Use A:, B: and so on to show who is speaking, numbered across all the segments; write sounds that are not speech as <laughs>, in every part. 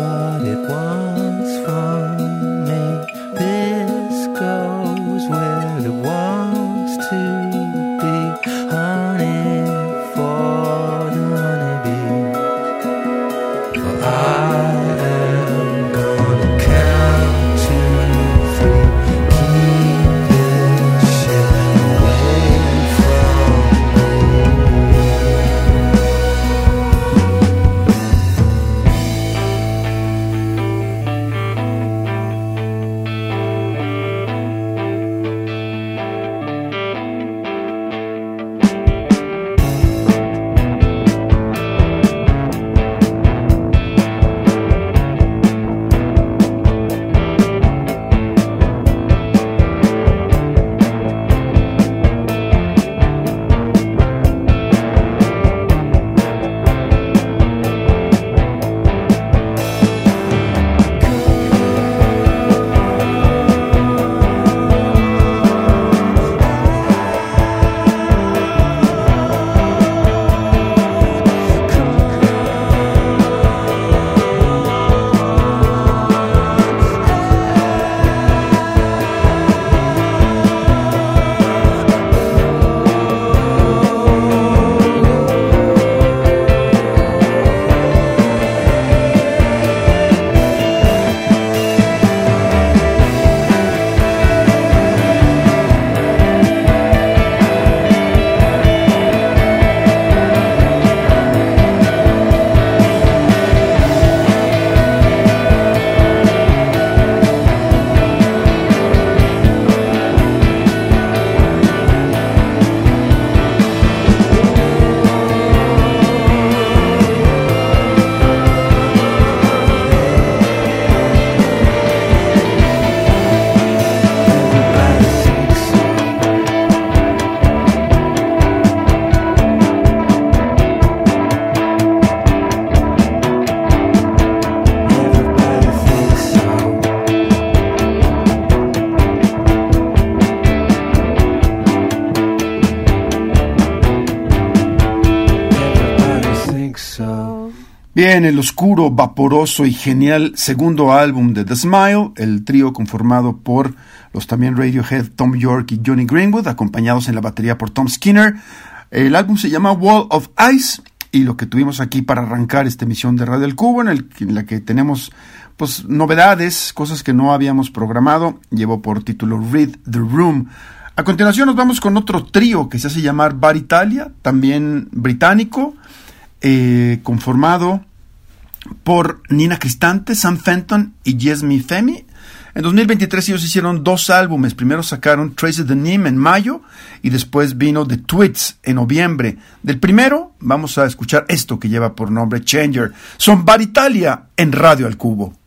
A: what it wants from.
B: Bien, el oscuro, vaporoso y genial segundo álbum de The Smile, el trío conformado por los también Radiohead Tom York y Johnny Greenwood, acompañados en la batería por Tom Skinner. El álbum se llama Wall of Ice y lo que tuvimos aquí para arrancar esta emisión de Radio El Cubo, en, el, en la que tenemos pues novedades, cosas que no habíamos programado, llevo por título Read the Room. A continuación nos vamos con otro trío que se hace llamar Bar Italia, también británico, eh, conformado por Nina Cristante, Sam Fenton y Jesme Femi. En 2023 ellos hicieron dos álbumes. Primero sacaron Traces the Nim en mayo y después vino The Twits en noviembre. Del primero vamos a escuchar esto que lleva por nombre Changer. Son Bar Italia en Radio al Cubo.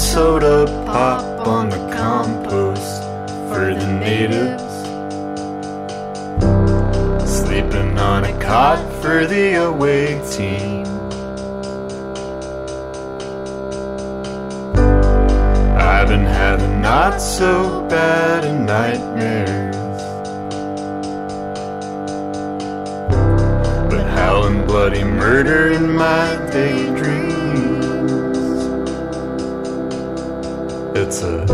C: Soda pop on the compost for the natives. Sleeping on a cot for the away team. I've been having not so bad nightmares. But howling bloody murder in my daydreams. It's a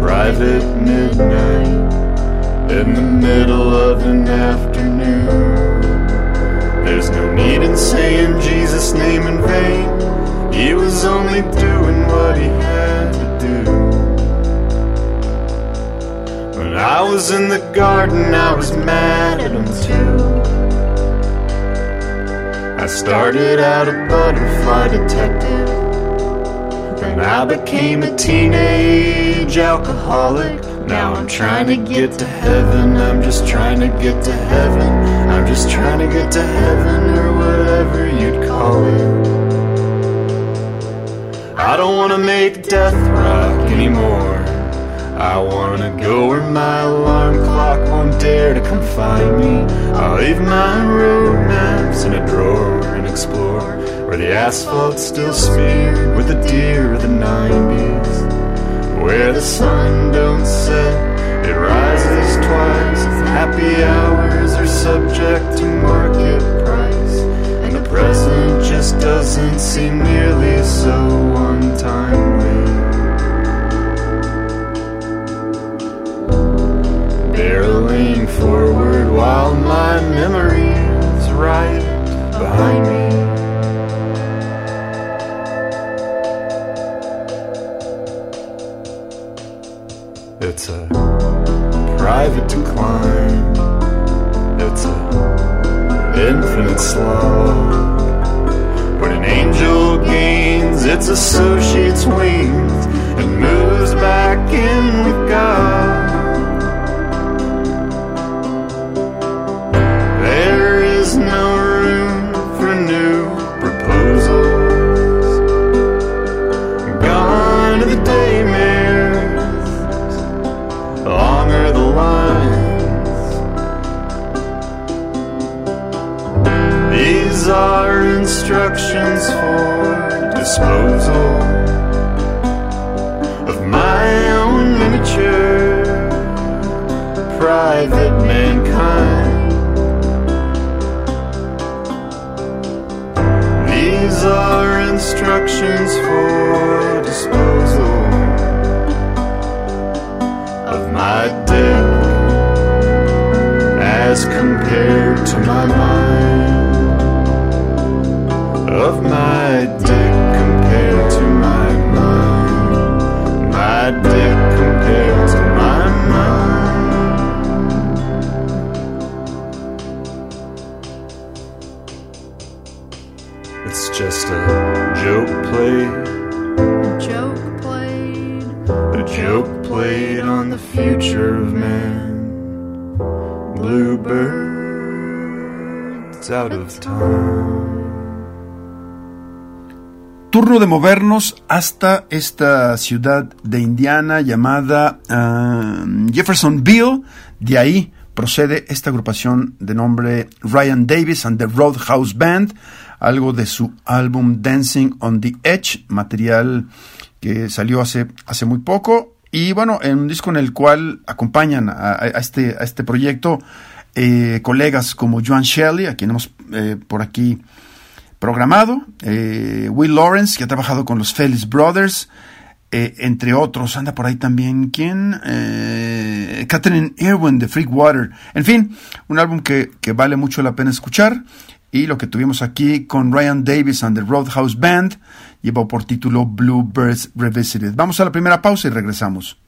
C: private midnight in the middle of an afternoon. There's no need in saying Jesus' name in vain. He was only doing what he had to do. When I was in the garden, I was mad at him too. I started out a butterfly detective. I became a teenage alcoholic. Now I'm trying to get to heaven. I'm just trying to get to heaven. I'm just trying to get to heaven or whatever you'd call it. I don't wanna make death rock anymore. I wanna go where my alarm clock won't dare to come find me. I'll leave my maps in a drawer and explore where the asphalt's still smeared with the deer of the 90s. Where the sun don't set, it rises twice. Happy hours are subject to market price. And the present just doesn't seem nearly so untimely. Barreling forward while my memories right behind me. It's a private decline. It's an infinite slog. When an angel gains its associate's wings and moves back in with God. To my mind.
B: Turno de movernos hasta esta ciudad de Indiana llamada ah, Jeffersonville. De ahí procede esta agrupación de nombre Ryan Davis and the Roadhouse Band, algo de su álbum Dancing on the Edge, material que salió hace, hace muy poco. Y bueno, en un disco en el cual acompañan a este, a este proyecto eh, colegas como Joan Shelley, a quien hemos eh, por aquí programado, eh, Will Lawrence, que ha trabajado con los Felix Brothers, eh, entre otros, anda por ahí también, ¿quién? Catherine Irwin de Freakwater. En fin, un álbum que, que vale mucho la pena escuchar. Y lo que tuvimos aquí con Ryan Davis and the Roadhouse Band lleva por título Bluebirds Revisited. Vamos a la primera pausa y regresamos.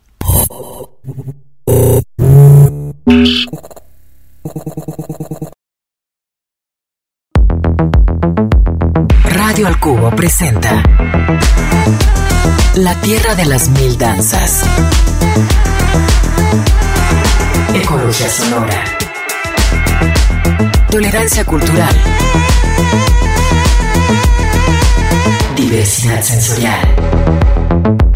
A: Radio al Cubo presenta La Tierra de las Mil Danzas. Ecología sonora. Tolerancia cultural. Diversidad sensorial.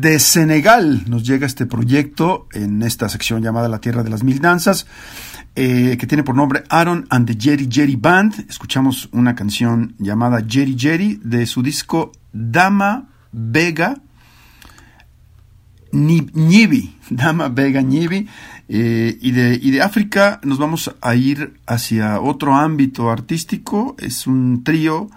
B: Desde Senegal nos llega este proyecto en esta sección llamada La Tierra de las Mil Danzas, eh, que tiene por nombre Aaron and the Jerry Jerry Band. Escuchamos una canción llamada Jerry Jerry de su disco Dama Vega Ñibi, <laughs> Dama Vega Ñibi. Eh, y, de, y de África nos vamos a ir hacia otro ámbito artístico. Es un trío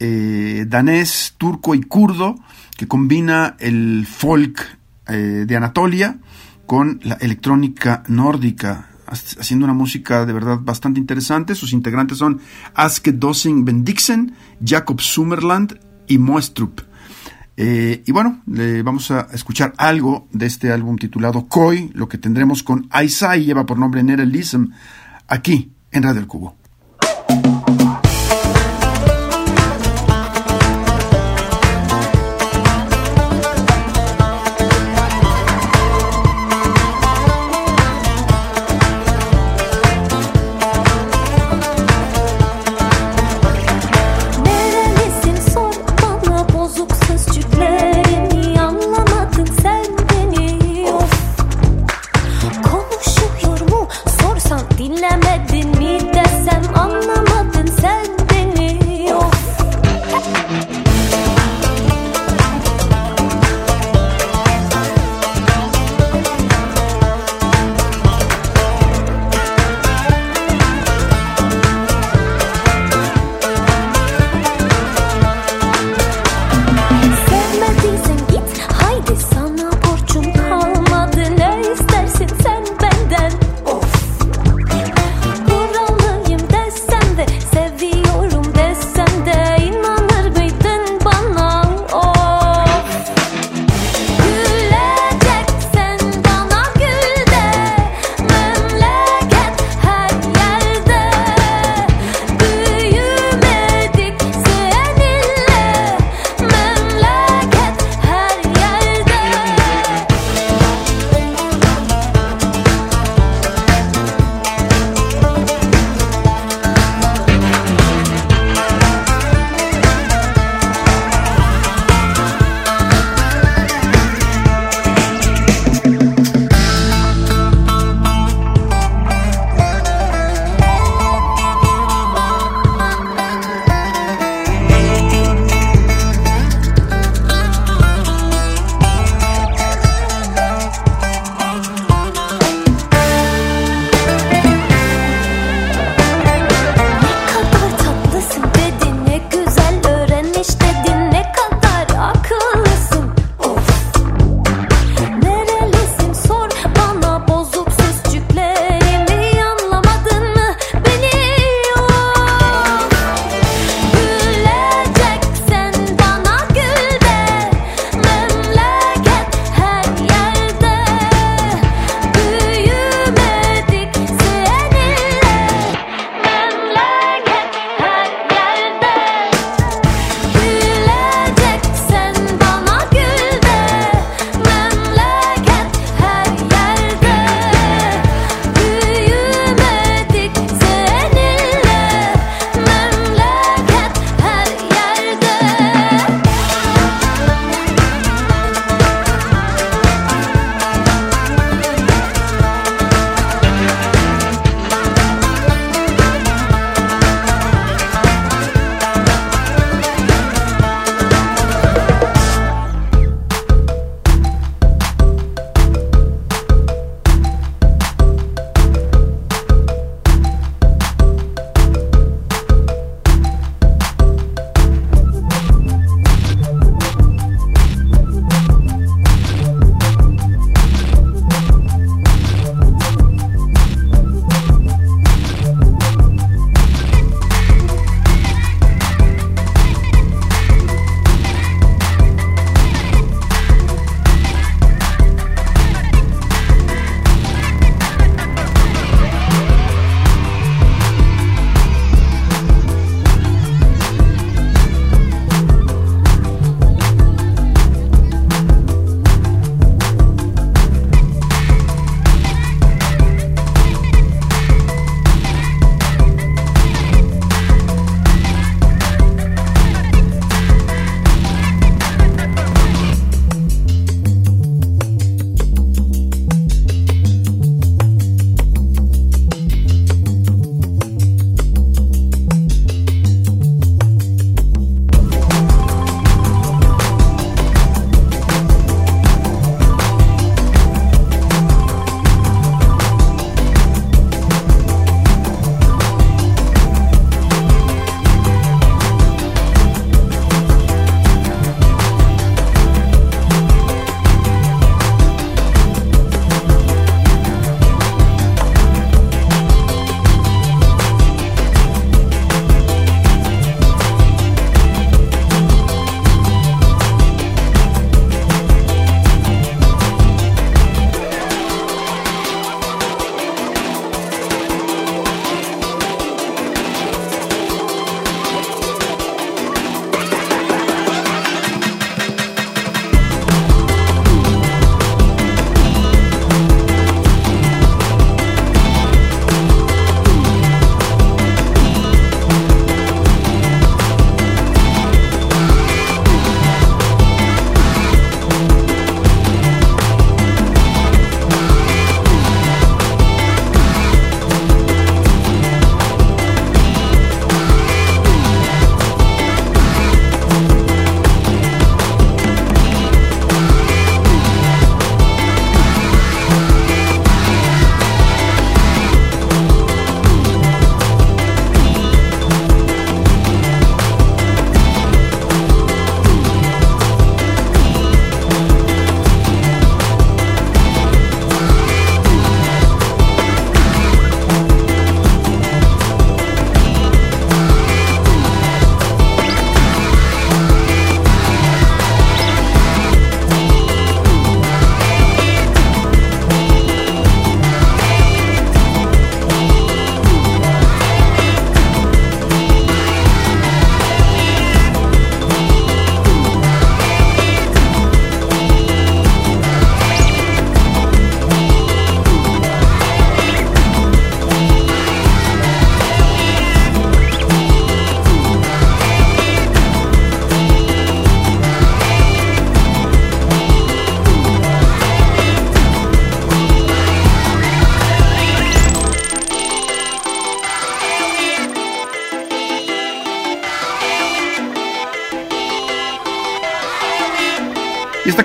B: eh, danés, turco y kurdo que combina el folk eh, de Anatolia con la electrónica nórdica, haciendo una música de verdad bastante interesante. Sus integrantes son Aske Dossing Bendixen, Jacob Summerland y Moestrup. Eh, y bueno, le vamos a escuchar algo de este álbum titulado Koi, lo que tendremos con Aisai, lleva por nombre Nerelism, aquí en Radio El Cubo.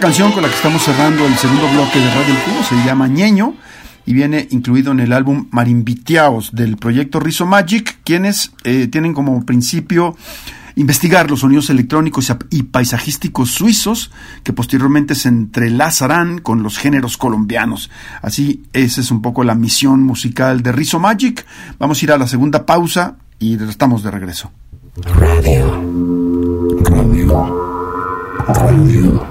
B: Canción con la que estamos cerrando el segundo bloque de Radio El Cubo se llama Ñeño y viene incluido en el álbum Marimbiteaos del proyecto Rizo Magic, quienes eh, tienen como principio investigar los sonidos electrónicos y paisajísticos suizos que posteriormente se entrelazarán con los géneros colombianos. Así, esa es un poco la misión musical de Rizo Magic. Vamos a ir a la segunda pausa y estamos de regreso.
A: Radio.
D: Radio. Radio.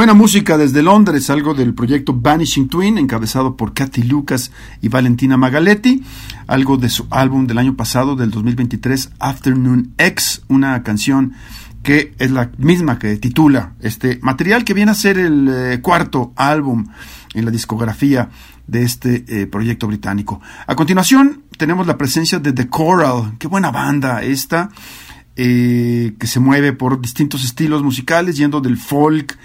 E: Buena música desde Londres, algo del proyecto Vanishing Twin, encabezado por Katy Lucas y Valentina Magaletti, algo de su álbum del año pasado, del 2023, Afternoon X, una canción que es la misma que titula este material, que viene a ser el eh, cuarto álbum en la discografía de este eh, proyecto británico. A continuación, tenemos la presencia de The Coral, qué buena banda esta. eh, que se mueve por distintos estilos musicales, yendo del folk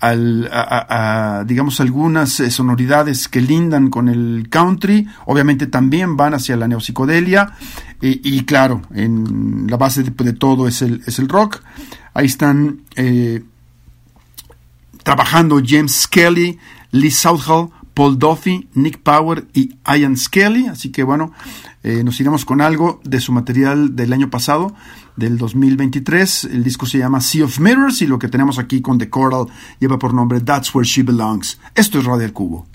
E: al, a, digamos, algunas eh, sonoridades que lindan con el country, obviamente también van hacia la neopsicodelia, y, claro, en la base de, todo es el, es el rock. Ahí están eh, trabajando James Skelly, Lee Southall, Paul Duffy, Nick Power y Ian Skelly. Así que bueno, eh, nos iremos con algo de su material del año pasado, del 2023. El disco se llama Sea of Mirrors y lo que tenemos aquí con The Coral lleva por nombre That's Where She Belongs. Esto es Radio Cubo.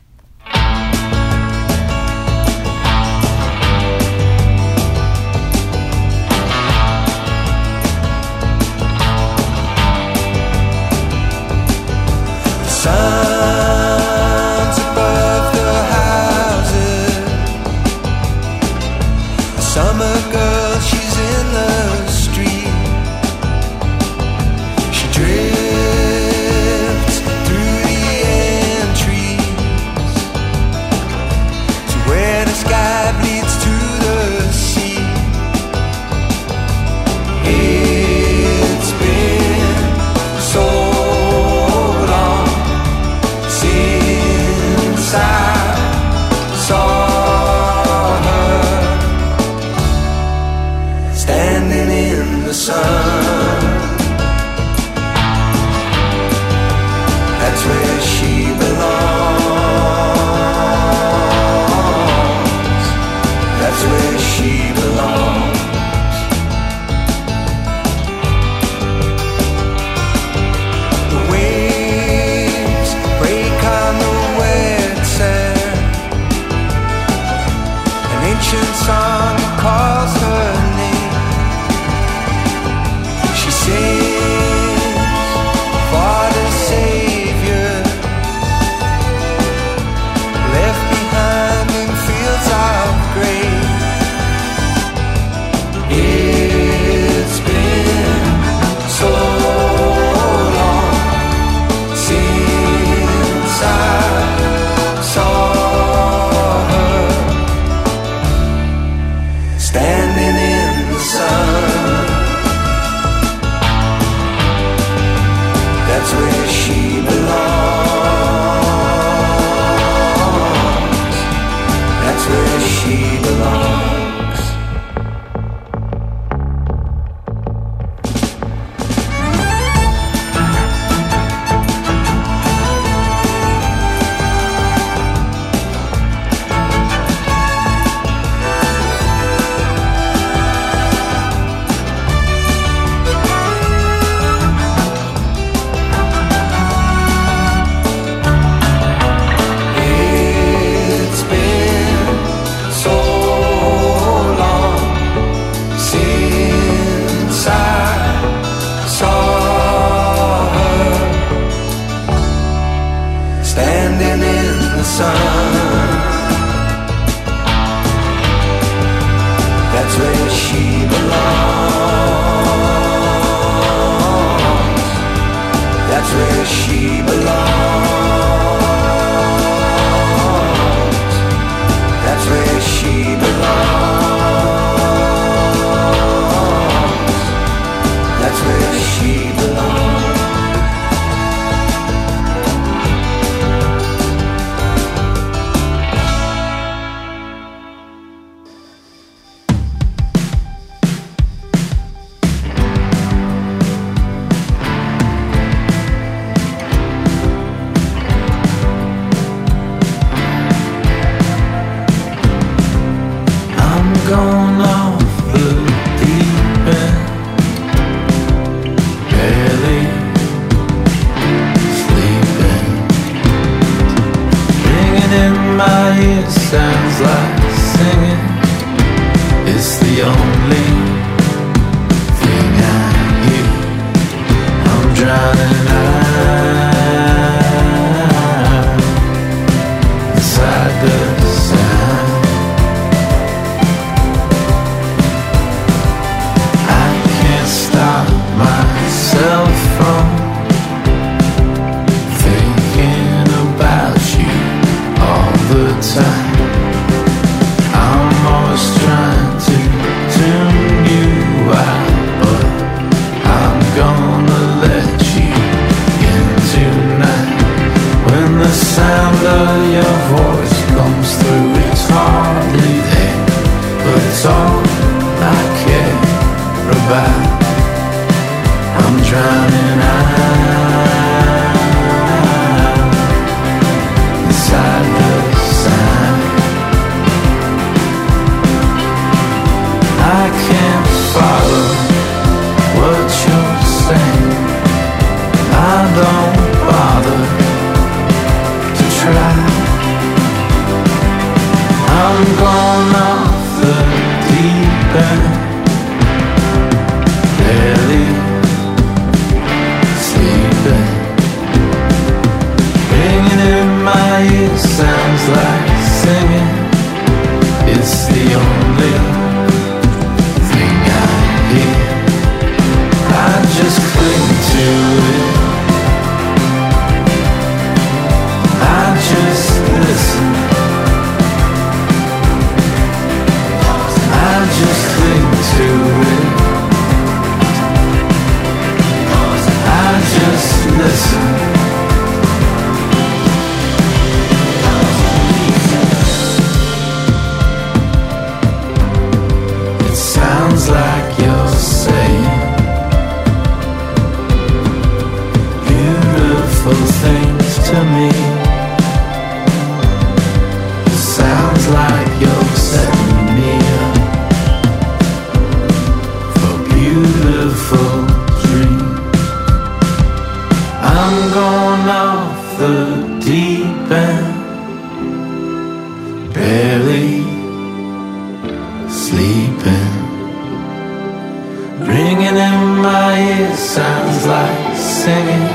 F: sounds like singing.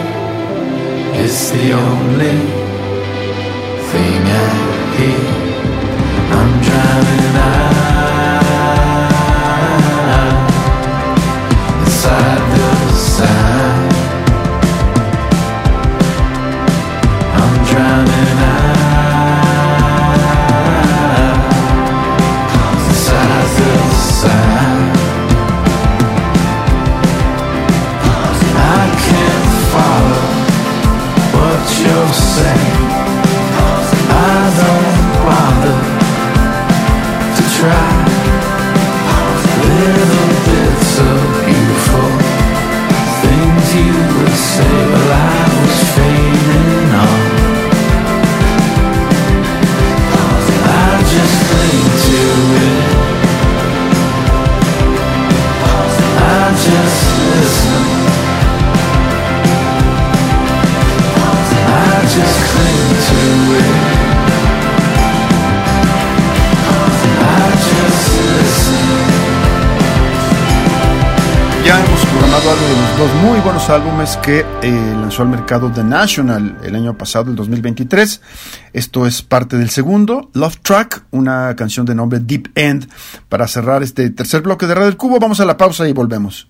F: It's the only thing I hear. I'm drowning out.
B: de los dos muy buenos álbumes que eh, lanzó al mercado The National el año pasado, el 2023. Esto es parte del segundo, Love Track, una canción de nombre Deep End. Para cerrar este tercer bloque de Radio del Cubo, vamos a la pausa y volvemos.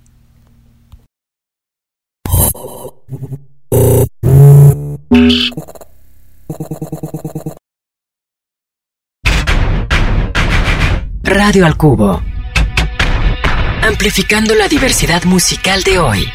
A: Radio al Cubo amplificando la diversidad musical de hoy.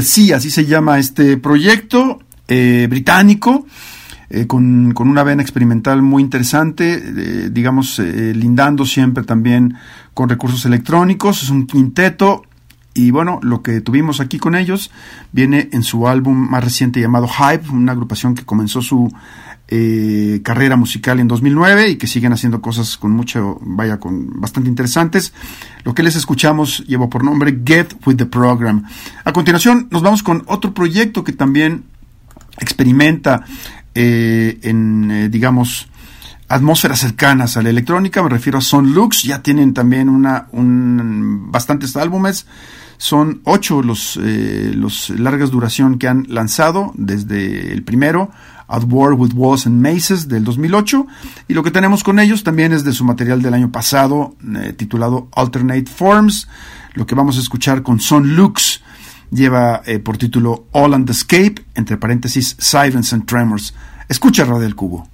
B: The así se llama este proyecto eh, británico, eh, con, con una vena experimental muy interesante, eh, digamos, eh, lindando siempre también con recursos electrónicos. Es un quinteto y bueno, lo que tuvimos aquí con ellos viene en su álbum más reciente llamado Hype, una agrupación que comenzó su eh, carrera musical en 2009 y que siguen haciendo cosas con mucho, vaya, con bastante interesantes. Lo que les escuchamos lleva por nombre Get with the Program. A continuación nos vamos con otro proyecto que también experimenta eh, en, eh, digamos, atmósferas cercanas a la electrónica, me refiero a Son Lux, ya tienen también una, un, bastantes álbumes, son ocho los, eh, los largas duración que han lanzado desde el primero, At War with Walls and Maces del 2008, y lo que tenemos con ellos también es de su material del año pasado, eh, titulado Alternate Forms, lo que vamos a escuchar con Son Lux, lleva eh, por título All and Escape, entre paréntesis Silence and Tremors. Escucha Radio del Cubo.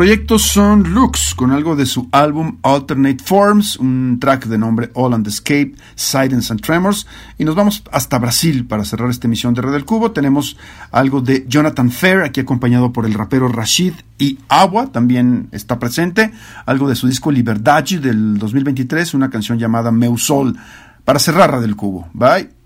B: El proyecto son Lux, con algo de su álbum Alternate Forms, un track de nombre All and Escape, Silence and Tremors. Y nos vamos hasta Brasil para cerrar esta emisión de Red del Cubo. Tenemos algo de Jonathan Fair, aquí acompañado por el rapero Rashid y Agua, también está presente. Algo de su disco Liberdade del 2023, una canción llamada Meu Sol. Para cerrar Red del Cubo. Bye.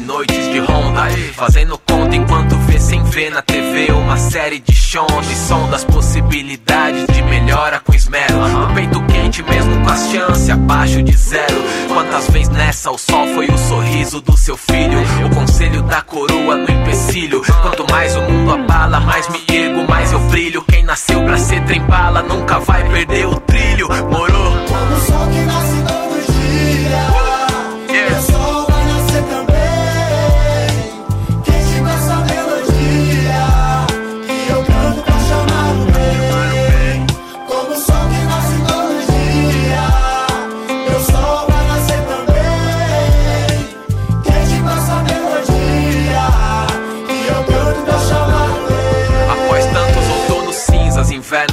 G: Noites de ronda Fazendo conta enquanto vê sem ver na TV Uma série de e som das possibilidades de melhora com esmero. O peito quente mesmo com as chances abaixo de zero. Quantas vezes nessa o sol foi o sorriso do seu filho? O conselho da coroa no empecilho. Quanto mais o mundo abala, mais me ergo, mais eu brilho. Quem nasceu pra ser trem bala nunca vai perder o trilho, morou?
C: Como o sol que nasce todo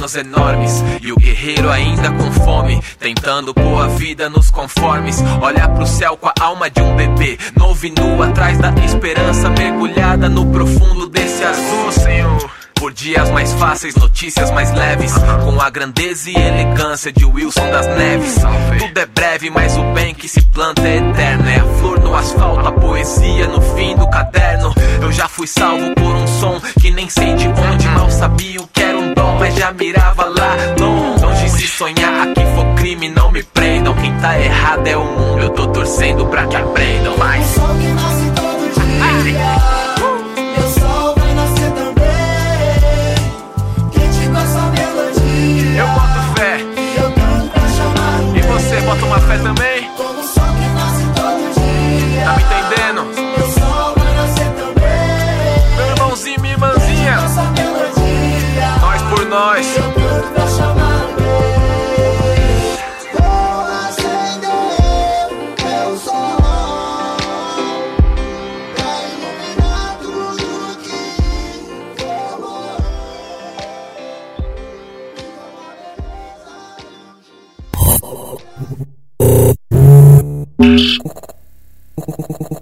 G: sonhos enormes. E o guerreiro ainda com fome, tentando pôr a vida nos conformes. Olha pro céu com a alma de um bebê, novo e nu atrás da esperança, mergulhada no profundo desse azul, Senhor. Por dias mais fáceis, notícias mais leves. Com a grandeza e elegância de Wilson das Neves. Tudo é breve, mas o bem que se planta é eterno. É a flor no asfalto, a poesia no fim do caderno. Eu já fui salvo por um som que nem sei de onde. Mal sabia o que era um dom, mas já mirava lá longe. Longe se sonhar, aqui for crime, não me prendam. Quem tá errado é o mundo, eu tô torcendo pra que aprendam. Mas.
H: O sol que nasce todo dia.
G: Fé também?
H: Oh, oh, oh, oh, oh.